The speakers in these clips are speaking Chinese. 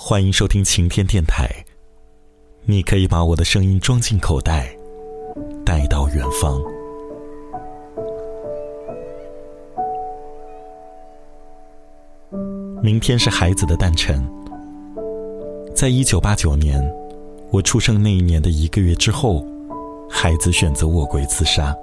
欢迎收听晴天电台。你可以把我的声音装进口袋，带到远方。明天是孩子的诞辰，在一九八九年，我出生那一年的一个月之后，孩子选择卧轨自杀。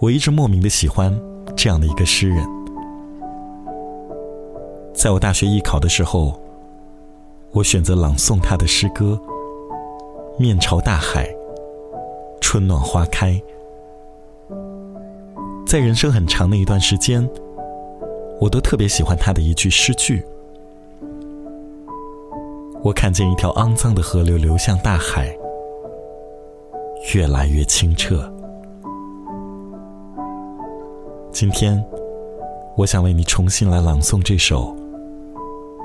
我一直莫名的喜欢这样的一个诗人。在我大学艺考的时候，我选择朗诵他的诗歌《面朝大海，春暖花开》。在人生很长的一段时间，我都特别喜欢他的一句诗句：“我看见一条肮脏的河流流向大海，越来越清澈。”今天，我想为你重新来朗诵这首。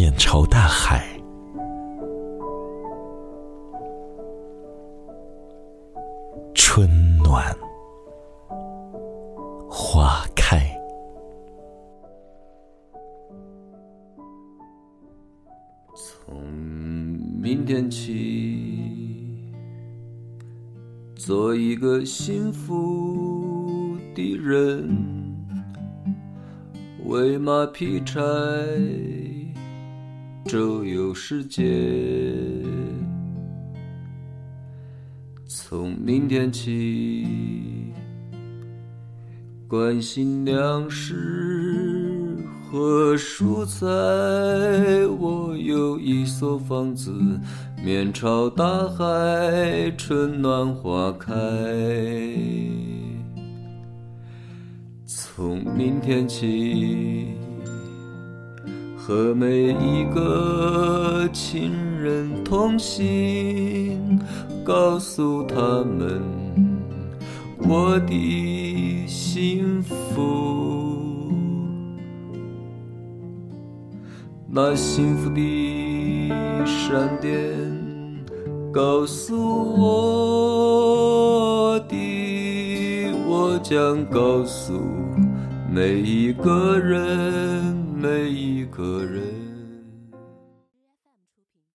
面朝大海，春暖花开。从明天起，做一个幸福的人，喂马劈柴。周游世界，从明天起，关心粮食和蔬菜。我有一所房子，面朝大海，春暖花开。从明天起。和每一个亲人通信，告诉他们我的幸福。那幸福的闪电告诉我的，我将告诉每一个人。每一个人。